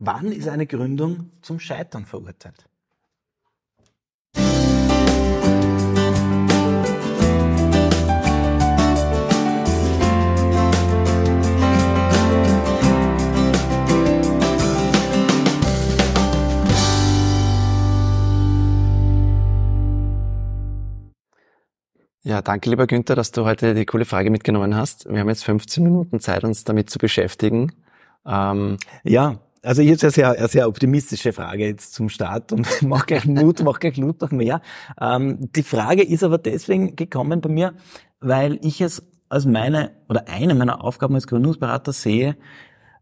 Wann ist eine Gründung zum Scheitern verurteilt? Ja, danke lieber Günther, dass du heute die coole Frage mitgenommen hast. Wir haben jetzt 15 Minuten Zeit, uns damit zu beschäftigen. Ähm, ja, also jetzt eine sehr, sehr optimistische Frage jetzt zum Start und mach gleich Mut, mach gleich Mut noch mehr. Ähm, die Frage ist aber deswegen gekommen bei mir, weil ich es als meine oder eine meiner Aufgaben als Gründungsberater sehe,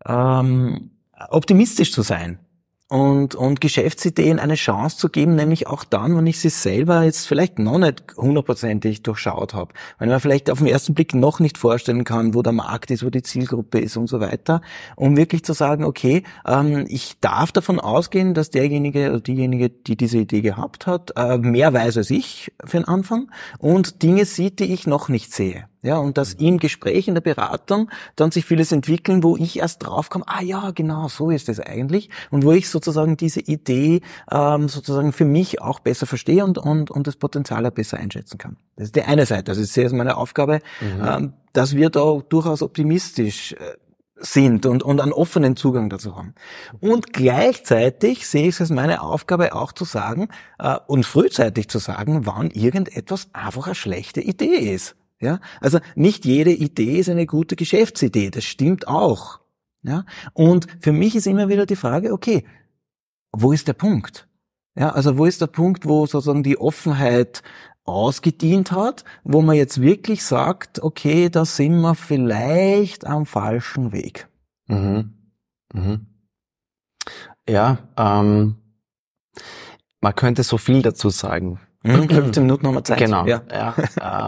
ähm, optimistisch zu sein und, und Geschäftsideen eine Chance zu geben, nämlich auch dann, wenn ich sie selber jetzt vielleicht noch nicht hundertprozentig durchschaut habe, wenn man vielleicht auf den ersten Blick noch nicht vorstellen kann, wo der Markt ist, wo die Zielgruppe ist und so weiter, um wirklich zu sagen, okay, ähm, ich darf davon ausgehen, dass derjenige oder diejenige, die diese Idee gehabt hat, äh, mehr weiß als ich für den Anfang und Dinge sieht, die ich noch nicht sehe. Ja, und dass im Gespräch, in der Beratung dann sich vieles entwickeln, wo ich erst draufkomme, ah ja, genau, so ist es eigentlich. Und wo ich sozusagen diese Idee ähm, sozusagen für mich auch besser verstehe und, und, und das Potenzial auch besser einschätzen kann. Das ist die eine Seite. Also ich sehe es meine Aufgabe, mhm. ähm, dass wir da durchaus optimistisch äh, sind und, und einen offenen Zugang dazu haben. Und gleichzeitig sehe ich es als meine Aufgabe auch zu sagen äh, und frühzeitig zu sagen, wann irgendetwas einfach eine schlechte Idee ist. Ja, also nicht jede Idee ist eine gute Geschäftsidee. Das stimmt auch. Ja, und für mich ist immer wieder die Frage, okay, wo ist der Punkt? Ja, also wo ist der Punkt, wo sozusagen die Offenheit ausgedient hat, wo man jetzt wirklich sagt, okay, da sind wir vielleicht am falschen Weg. Mhm. Mhm. Ja, ähm, man könnte so viel dazu sagen. 15 hm, Minuten haben wir Zeit. Genau. Ja. ja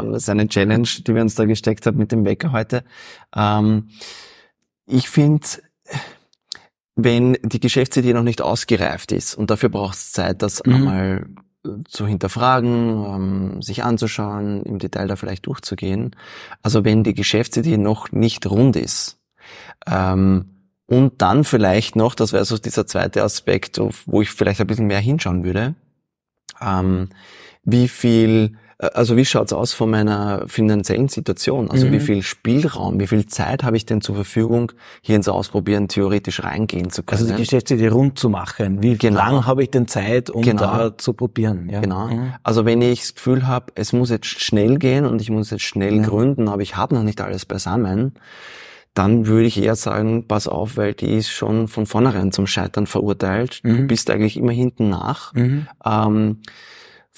ähm, das ist eine Challenge, die wir uns da gesteckt haben mit dem Wecker heute. Ähm, ich finde, wenn die Geschäftsidee noch nicht ausgereift ist und dafür braucht es Zeit, das mhm. einmal zu hinterfragen, ähm, sich anzuschauen, im Detail da vielleicht durchzugehen. Also wenn die Geschäftsidee noch nicht rund ist, ähm, und dann vielleicht noch, das wäre so dieser zweite Aspekt, wo ich vielleicht ein bisschen mehr hinschauen würde, ähm, wie viel, äh, also wie schaut's aus von meiner finanziellen Situation? Also mhm. wie viel Spielraum, wie viel Zeit habe ich denn zur Verfügung, hier ins Ausprobieren theoretisch reingehen zu können? Also die Geschäftsidee rund zu machen. Wie genau. lang habe ich denn Zeit, um genau. da zu probieren? Ja. Genau. Mhm. Also wenn ich das Gefühl habe, es muss jetzt schnell gehen und ich muss jetzt schnell mhm. gründen, aber ich habe noch nicht alles beisammen, dann würde ich eher sagen, pass auf, weil die ist schon von vornherein zum Scheitern verurteilt. Du mhm. bist eigentlich immer hinten nach. Mhm. Ähm,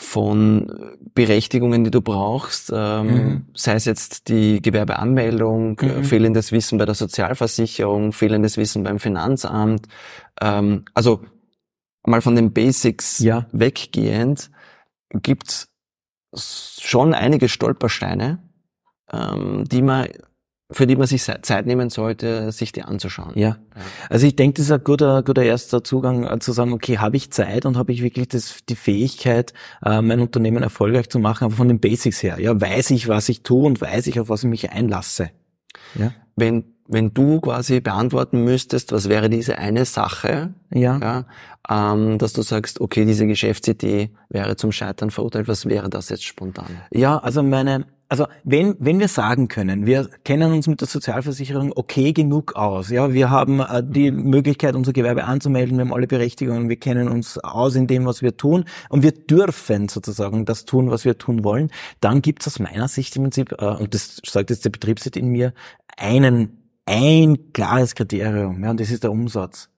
von Berechtigungen, die du brauchst, ähm, mhm. sei es jetzt die Gewerbeanmeldung, äh, mhm. fehlendes Wissen bei der Sozialversicherung, fehlendes Wissen beim Finanzamt. Ähm, also mal von den Basics ja. weggehend, gibt's schon einige Stolpersteine, ähm, die man für die man sich Zeit nehmen sollte, sich die anzuschauen. Ja, also ich denke, das ist ein guter, guter erster Zugang äh, zu sagen, okay, habe ich Zeit und habe ich wirklich das, die Fähigkeit, äh, mein Unternehmen erfolgreich zu machen, aber von den Basics her. Ja, weiß ich, was ich tue und weiß ich, auf was ich mich einlasse. Ja. Wenn wenn du quasi beantworten müsstest, was wäre diese eine Sache, ja. ja ähm, dass du sagst, okay, diese Geschäftsidee wäre zum Scheitern verurteilt, was wäre das jetzt spontan? Ja, also meine also wenn, wenn wir sagen können, wir kennen uns mit der Sozialversicherung okay genug aus, ja, wir haben äh, die Möglichkeit, unser Gewerbe anzumelden, wir haben alle Berechtigungen, wir kennen uns aus in dem, was wir tun und wir dürfen sozusagen das tun, was wir tun wollen, dann gibt es aus meiner Sicht im Prinzip, äh, und das sagt jetzt der Betriebswirt in mir, einen, ein klares Kriterium, ja, und das ist der Umsatz.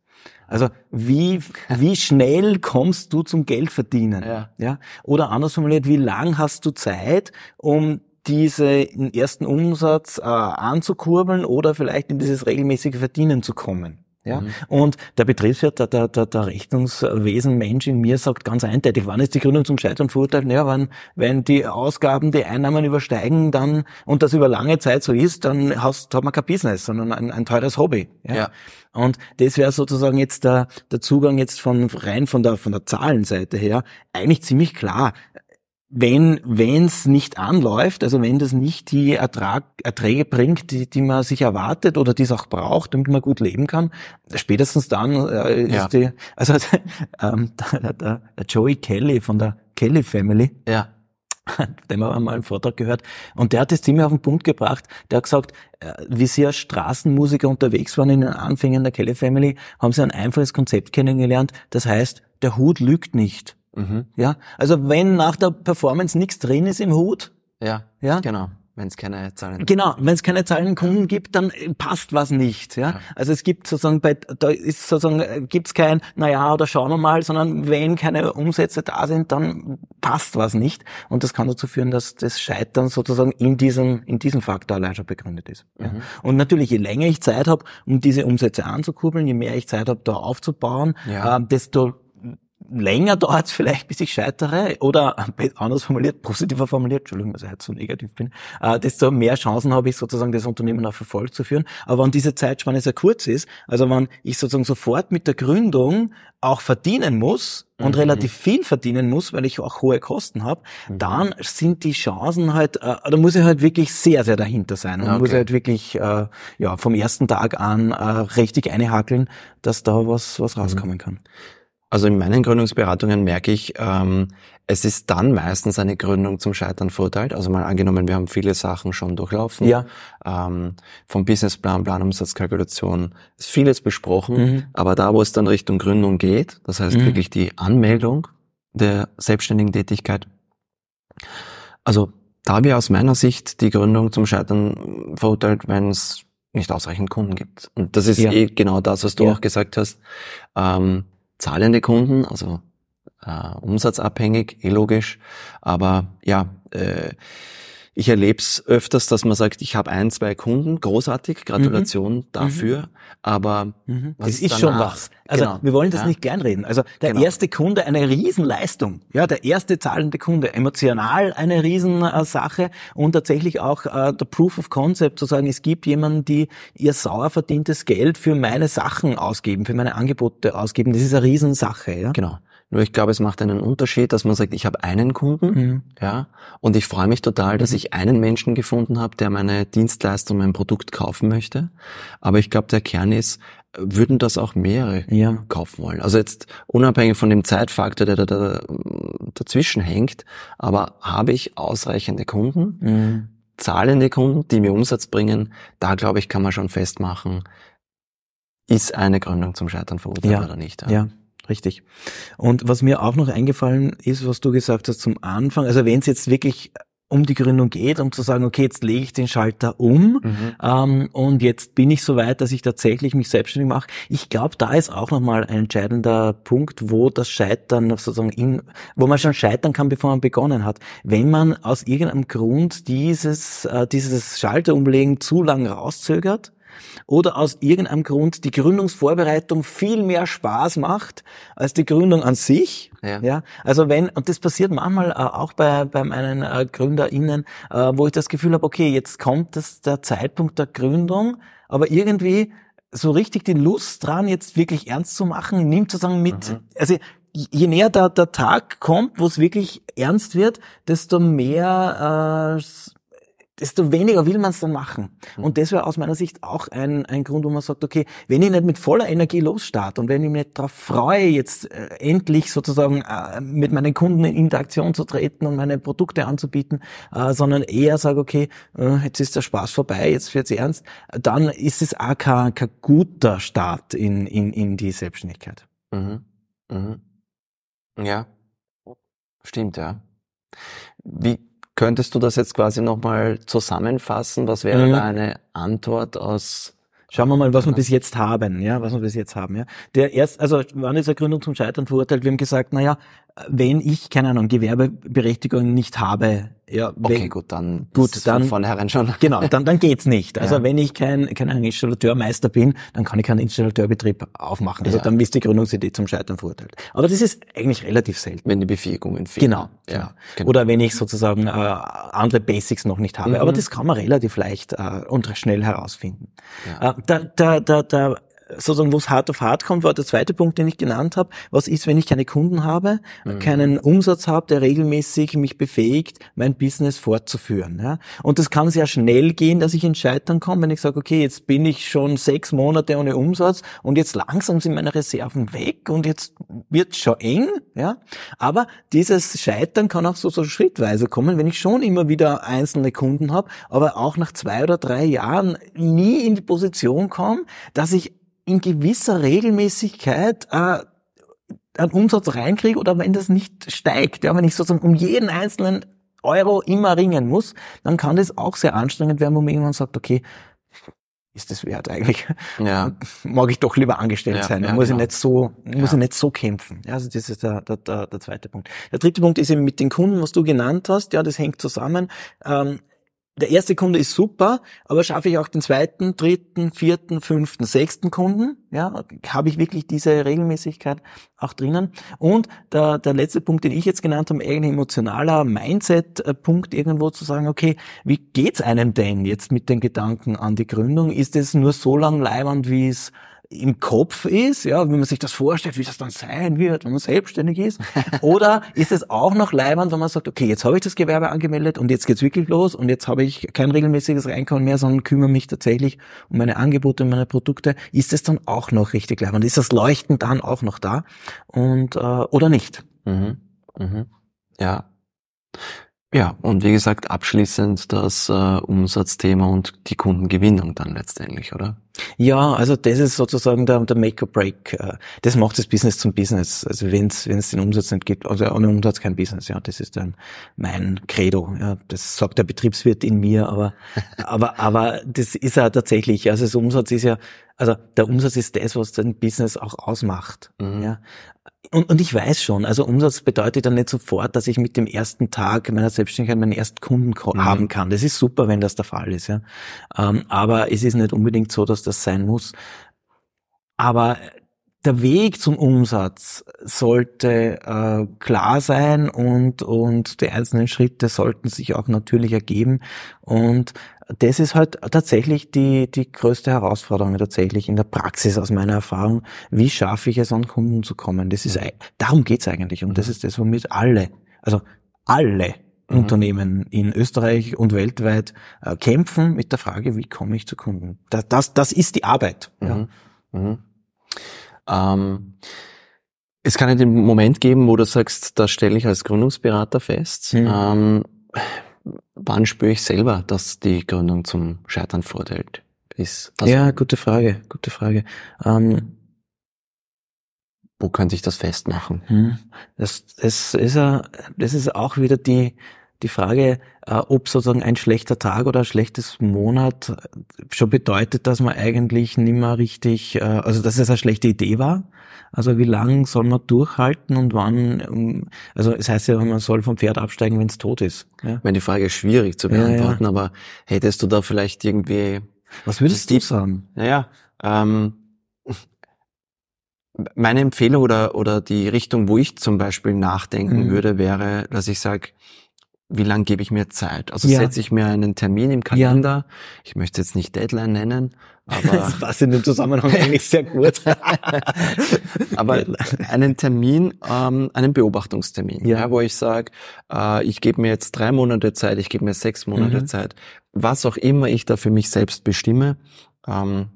Also wie, wie schnell kommst du zum Geld verdienen? Ja. ja? Oder anders formuliert, wie lang hast du Zeit, um diesen ersten Umsatz äh, anzukurbeln oder vielleicht in dieses regelmäßige Verdienen zu kommen. Ja? Mhm. Und der Betriebswirt, der, der, der, der Rechnungswesen Mensch in mir sagt ganz eindeutig, wann ist die Gründung zum Scheitern verurteilt? Naja, wenn, wenn die Ausgaben die Einnahmen übersteigen, dann, und das über lange Zeit so ist, dann hast, hat man kein Business, sondern ein, ein teures Hobby. Ja. ja. Und das wäre sozusagen jetzt der, der Zugang jetzt von rein von der, von der Zahlenseite her eigentlich ziemlich klar wenn wenn es nicht anläuft, also wenn das nicht die Ertrag, Erträge bringt, die, die man sich erwartet oder die es auch braucht, damit man gut leben kann, spätestens dann äh, ist Ja. die, also ähm, der, der, der Joey Kelly von der Kelly Family, Ja. dem haben wir mal einen Vortrag gehört und der hat das ziemlich auf den Punkt gebracht. Der hat gesagt, äh, wie sie als Straßenmusiker unterwegs waren in den Anfängen der Kelly Family, haben sie ein einfaches Konzept kennengelernt. Das heißt, der Hut lügt nicht. Mhm. Ja, also wenn nach der Performance nichts drin ist im Hut, Ja. Ja. Genau. Wenn es keine Zahlen genau, wenn es keine zahlenden Kunden gibt, dann äh, passt was nicht. Ja, Ja. also es gibt sozusagen bei, da ist sozusagen äh, gibt's kein, naja, oder schauen wir mal, sondern wenn keine Umsätze da sind, dann passt was nicht. Und das kann dazu führen, dass das Scheitern sozusagen in diesem, in diesem Faktor allein schon begründet ist. Ja. Mhm. Und natürlich, je länger ich Zeit habe, um diese Umsätze anzukurbeln, je mehr ich Zeit habe, da aufzubauen, Ja. äh, desto länger dauert es vielleicht, bis ich scheitere, oder anders formuliert, positiver formuliert, Entschuldigung, dass ich jetzt so negativ bin, äh, desto mehr Chancen habe ich sozusagen, das Unternehmen auf Erfolg zu führen. Aber wenn diese Zeitspanne sehr kurz ist, also wenn ich sozusagen sofort mit der Gründung auch verdienen muss und Mhm. relativ viel verdienen muss, weil ich auch hohe Kosten habe, Mhm. dann sind die Chancen halt, äh, da muss ich halt wirklich sehr, sehr dahinter sein und Okay. muss halt wirklich äh, ja vom ersten Tag an äh, richtig einhakeln, dass da was was Mhm. rauskommen kann. Also in meinen Gründungsberatungen merke ich, ähm, es ist dann meistens eine Gründung zum Scheitern verurteilt. Also mal angenommen, wir haben viele Sachen schon durchlaufen. Ja. Ähm, vom Businessplan, Planumsatzkalkulation ist vieles besprochen. Mhm. Aber da, wo es dann Richtung Gründung geht, das heißt Mhm. wirklich die Anmeldung der selbstständigen Tätigkeit. Also da wäre aus meiner Sicht die Gründung zum Scheitern verurteilt, wenn es nicht ausreichend Kunden gibt. Und das ist Ja. eh genau das, was du Ja. auch gesagt hast. Ähm, zahlende Kunden, also äh, umsatzabhängig, eh logisch. Aber ja, äh, ich erlebe es öfters, dass man sagt, ich habe ein, zwei Kunden, großartig, Gratulation dafür. Aber Mhm. Was Das ist ist schon danach? was. Also Genau. wir wollen das Ja. nicht kleinreden. Also der Genau. erste Kunde eine Riesenleistung. Ja, der erste zahlende Kunde. Emotional eine Riesensache und tatsächlich auch äh, der Proof of Concept zu sagen, es gibt jemanden, die ihr sauer verdientes Geld für meine Sachen ausgeben, für meine Angebote ausgeben. Das ist eine Riesensache. Ja? Genau. Nur ich glaube, es macht einen Unterschied, dass man sagt, ich habe einen Kunden, Mhm. ja, und ich freue mich total, dass ich einen Menschen gefunden habe, der meine Dienstleistung, mein Produkt kaufen möchte. Aber ich glaube, der Kern ist, würden das auch mehrere Ja. kaufen wollen. Also jetzt unabhängig von dem Zeitfaktor, der da, da dazwischen hängt, aber habe ich ausreichende Kunden, Mhm. zahlende Kunden, die mir Umsatz bringen, da glaube ich, kann man schon festmachen, ist eine Gründung zum Scheitern verurteilt Ja. oder nicht. Ja, richtig. Und was mir auch noch eingefallen ist, was du gesagt hast zum Anfang, also wenn es jetzt wirklich um die Gründung geht, um zu sagen, okay, jetzt lege ich den Schalter um Mhm. ähm, und jetzt bin ich so weit, dass ich tatsächlich mich selbstständig mache. Ich glaube, da ist auch nochmal ein entscheidender Punkt, wo das Scheitern sozusagen in, wo man schon scheitern kann, bevor man begonnen hat. Wenn man aus irgendeinem Grund dieses, äh, dieses Schalter umlegen zu lang rauszögert, oder aus irgendeinem Grund die Gründungsvorbereitung viel mehr Spaß macht als die Gründung an sich. Ja. Ja, also wenn, und das passiert manchmal äh, auch bei, bei meinen äh, GründerInnen, äh, wo ich das Gefühl habe, okay, jetzt kommt das, der Zeitpunkt der Gründung, aber irgendwie so richtig die Lust dran, jetzt wirklich ernst zu machen, nimmt sozusagen mit, Mhm. also je näher der, der Tag kommt, wo es wirklich ernst wird, desto mehr, äh, desto weniger will man es dann machen. Und das wäre aus meiner Sicht auch ein, ein Grund, wo man sagt, okay, wenn ich nicht mit voller Energie losstarte und wenn ich mich nicht darauf freue, jetzt äh, endlich sozusagen äh, mit meinen Kunden in Interaktion zu treten und meine Produkte anzubieten, äh, sondern eher sage, okay, äh, jetzt ist der Spaß vorbei, jetzt wird's ernst, dann ist es auch kein, kein guter Start in, in, in die Selbstständigkeit. Mhm. Mhm. Ja, stimmt, ja. Wie könntest du das jetzt quasi nochmal zusammenfassen? Was wäre Mhm. da eine Antwort aus Schauen wir mal, was wir bis jetzt haben, ja, was wir bis jetzt haben, ja. Der erst, also, wann ist eine Gründung zum Scheitern verurteilt? Wir haben gesagt, naja, wenn ich, keine Ahnung, Gewerbeberechtigung nicht habe, ja, wenn, Okay, gut, dann Gut, dann- von vornherein schon. Genau, dann, dann geht's nicht. Also Ja. wenn ich kein, kein Installateurmeister bin, dann kann ich keinen Installateurbetrieb aufmachen. Also Ja. dann ist die Gründungsidee zum Scheitern verurteilt. Aber das ist eigentlich relativ selten. wenn die Befähigungen fehlen. Genau, genau. Ja, genau. Oder wenn ich sozusagen äh, andere Basics noch nicht habe. Mhm. Aber das kann man relativ leicht äh, und schnell herausfinden. Ja. Äh, der, der, der, der sozusagen, wo es hart auf hart kommt, war der zweite Punkt, den ich genannt habe. Was ist, wenn ich keine Kunden habe, mhm. keinen Umsatz habe, der regelmäßig mich befähigt, mein Business fortzuführen. Ja? Und das kann sehr schnell gehen, dass ich ins Scheitern komme, wenn ich sage, okay, jetzt bin ich schon sechs Monate ohne Umsatz und jetzt langsam sind meine Reserven weg und jetzt wird schon eng. Ja? Aber dieses Scheitern kann auch so, so schrittweise kommen, wenn ich schon immer wieder einzelne Kunden habe, aber auch nach zwei oder drei Jahren nie in die Position komme, dass ich in gewisser Regelmäßigkeit äh, einen Umsatz reinkriege oder wenn das nicht steigt, ja, wenn ich sozusagen um jeden einzelnen Euro immer ringen muss, dann kann das auch sehr anstrengend werden, wo man irgendwann sagt, okay, ist das wert eigentlich? Ja. Mag ich doch lieber angestellt ja, sein. Ja, muss genau. ich nicht so, muss ja. ich nicht so kämpfen. Ja, also das ist der, der, der, der zweite Punkt. Der dritte Punkt ist eben mit den Kunden, was du genannt hast. Ja, das hängt zusammen. Ähm, der erste Kunde ist super, aber schaffe ich auch den zweiten, dritten, vierten, fünften, sechsten Kunden? Ja, habe ich wirklich diese Regelmäßigkeit auch drinnen? Und der, der letzte Punkt, den ich jetzt genannt habe, eigentlich emotionaler Mindset-Punkt irgendwo zu sagen, okay, wie geht's einem denn jetzt mit den Gedanken an die Gründung? Ist es nur so lang leibend, wie es im Kopf ist, ja, wenn man sich das vorstellt, wie das dann sein wird, wenn man selbstständig ist? Oder ist es auch noch leibend, wenn man sagt, okay, jetzt habe ich das Gewerbe angemeldet und jetzt geht's wirklich los und jetzt habe ich kein regelmäßiges Reinkommen mehr, sondern kümmere mich tatsächlich um meine Angebote, um meine Produkte. Ist es dann auch noch richtig leibend? Ist das Leuchten dann auch noch da? Und äh, oder nicht? Mhm. Mhm. Ja. Ja, und wie gesagt, abschließend das äh, Umsatzthema und die Kundengewinnung dann letztendlich, oder? Ja, also das ist sozusagen der, der Make or Break. Äh, das macht das Business zum Business. Also wenn es wenn es den Umsatz nicht gibt, also ohne Umsatz kein Business. Ja, das ist dann mein Credo. Ja, das sagt der Betriebswirt in mir, aber aber aber das ist ja tatsächlich. Also das Umsatz ist ja, also der Umsatz ist das, was dein Business auch ausmacht. Mhm. Ja, und, und ich weiß schon, also Umsatz bedeutet dann nicht sofort, dass ich mit dem ersten Tag meiner Selbstständigkeit meinen ersten Kunden mhm. haben kann. Das ist super, wenn das der Fall ist. Ja. Ähm, aber es ist nicht unbedingt so, dass das sein muss. Aber der Weg zum Umsatz sollte äh, klar sein und, und die einzelnen Schritte sollten sich auch natürlich ergeben. Und das ist halt tatsächlich die, die größte Herausforderung tatsächlich in der Praxis aus meiner Erfahrung. Wie schaffe ich es, an Kunden zu kommen? Das ist, darum geht's eigentlich. Und das ist das, womit alle, also alle mhm. Unternehmen in Österreich und weltweit äh, kämpfen mit der Frage, wie komme ich zu Kunden? Das, das, das ist die Arbeit. Mhm. Ja. Mhm. Ähm, es kann ja den Moment geben, wo du sagst, das stelle ich als Gründungsberater fest. Mhm. Ähm, wann spüre ich selber, dass die Gründung zum Scheitern verurteilt ist? Also, ja, gute Frage, gute Frage. Ähm, wo könnte ich das festmachen? Hm, das, das, ist, ja, das ist auch wieder die, die Frage, äh, ob sozusagen ein schlechter Tag oder ein schlechtes Monat schon bedeutet, dass man eigentlich nicht mehr richtig, äh, also dass es eine schlechte Idee war. Also wie lang soll man durchhalten und wann, ähm, also es heißt ja, man soll vom Pferd absteigen, wenn es tot ist. Ja? Ich meine, die Frage ist schwierig zu beantworten, ja, ja. aber hättest du da vielleicht irgendwie... Was würdest du sagen? Naja, ähm, meine Empfehlung oder, oder die Richtung, wo ich zum Beispiel nachdenken mhm. würde, wäre, dass ich sage, wie lange gebe ich mir Zeit? Also ja. setze ich mir einen Termin im Kalender. Ja. Ich möchte jetzt nicht Deadline nennen, aber das passt in dem Zusammenhang eigentlich sehr gut. aber einen Termin, ähm, einen Beobachtungstermin, ja. ja wo ich sage, äh, ich gebe mir jetzt drei Monate Zeit, ich gebe mir sechs Monate mhm. Zeit, was auch immer ich da für mich selbst bestimme. Ähm,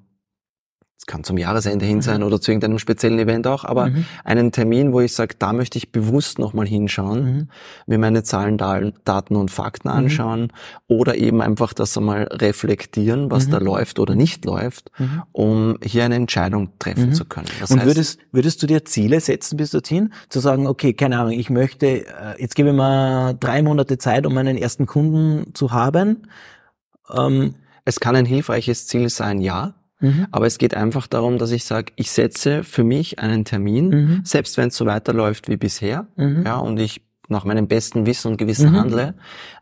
es kann zum Jahresende hin sein mhm. oder zu irgendeinem speziellen Event auch, aber mhm. einen Termin, wo ich sage, da möchte ich bewusst nochmal hinschauen, mhm. mir meine Zahlen, Daten und Fakten mhm. anschauen oder eben einfach das einmal reflektieren, was da mhm. läuft oder nicht läuft, mhm. um hier eine Entscheidung treffen zu können. Das und heißt, würdest, würdest du dir Ziele setzen bis dorthin, zu sagen, okay, keine Ahnung, ich möchte, äh, jetzt gebe ich mir drei Monate Zeit, um meinen ersten Kunden zu haben? Ähm, es kann ein hilfreiches Ziel sein, ja. Mhm. Aber es geht einfach darum, dass ich sage, ich setze für mich einen Termin, mhm. selbst wenn es so weiterläuft wie bisher, mhm. ja, und ich nach meinem besten Wissen und Gewissen mhm. handle,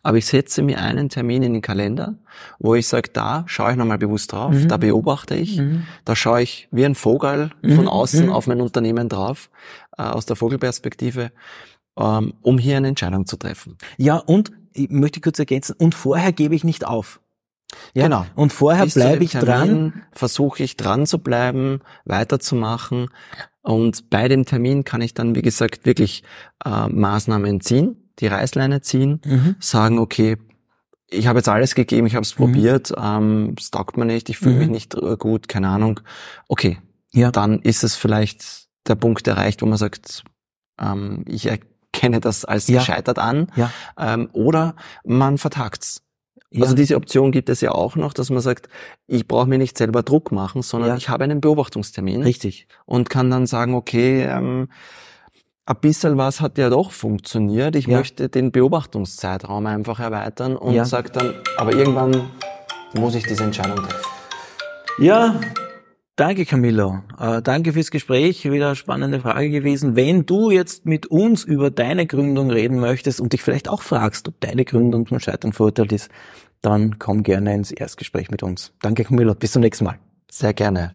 aber ich setze mir einen Termin in den Kalender, wo ich sage, da schaue ich nochmal bewusst drauf, mhm. da beobachte ich, da schaue ich wie ein Vogel von außen auf mein Unternehmen drauf, äh, aus der Vogelperspektive, ähm, um hier eine Entscheidung zu treffen. Ja, und ich möchte kurz ergänzen, und vorher gebe ich nicht auf. Ja? Genau. Und vorher bleibe ich dran. Versuche ich dran zu bleiben, weiterzumachen. Und bei dem Termin kann ich dann, wie gesagt, wirklich äh, Maßnahmen ziehen, die Reißleine ziehen, Mhm. sagen, okay, ich habe jetzt alles gegeben, ich habe es probiert, ähm, es taugt mir nicht, ich fühle Mhm. mich nicht äh, gut, keine Ahnung. Okay, Ja. dann ist es vielleicht der Punkt erreicht, wo man sagt, ähm, ich erkenne das als Ja. gescheitert an. Ja. Ähm, oder man vertagt's. Ja. Also diese Option gibt es ja auch noch, dass man sagt, ich brauche mir nicht selber Druck machen, sondern Ja. ich habe einen Beobachtungstermin Richtig. und kann dann sagen, okay, ähm, ein bisschen was hat ja doch funktioniert. Ich Ja. möchte den Beobachtungszeitraum einfach erweitern und Ja. sage dann, aber irgendwann muss ich diese Entscheidung treffen. Ja, danke Camillo. Äh, danke fürs Gespräch. Wieder eine spannende Frage gewesen. Wenn du jetzt mit uns über deine Gründung reden möchtest und dich vielleicht auch fragst, ob deine Gründung zum Scheitern verurteilt ist, dann komm gerne ins Erstgespräch mit uns. Danke Camillo. Bis zum nächsten Mal. Sehr gerne.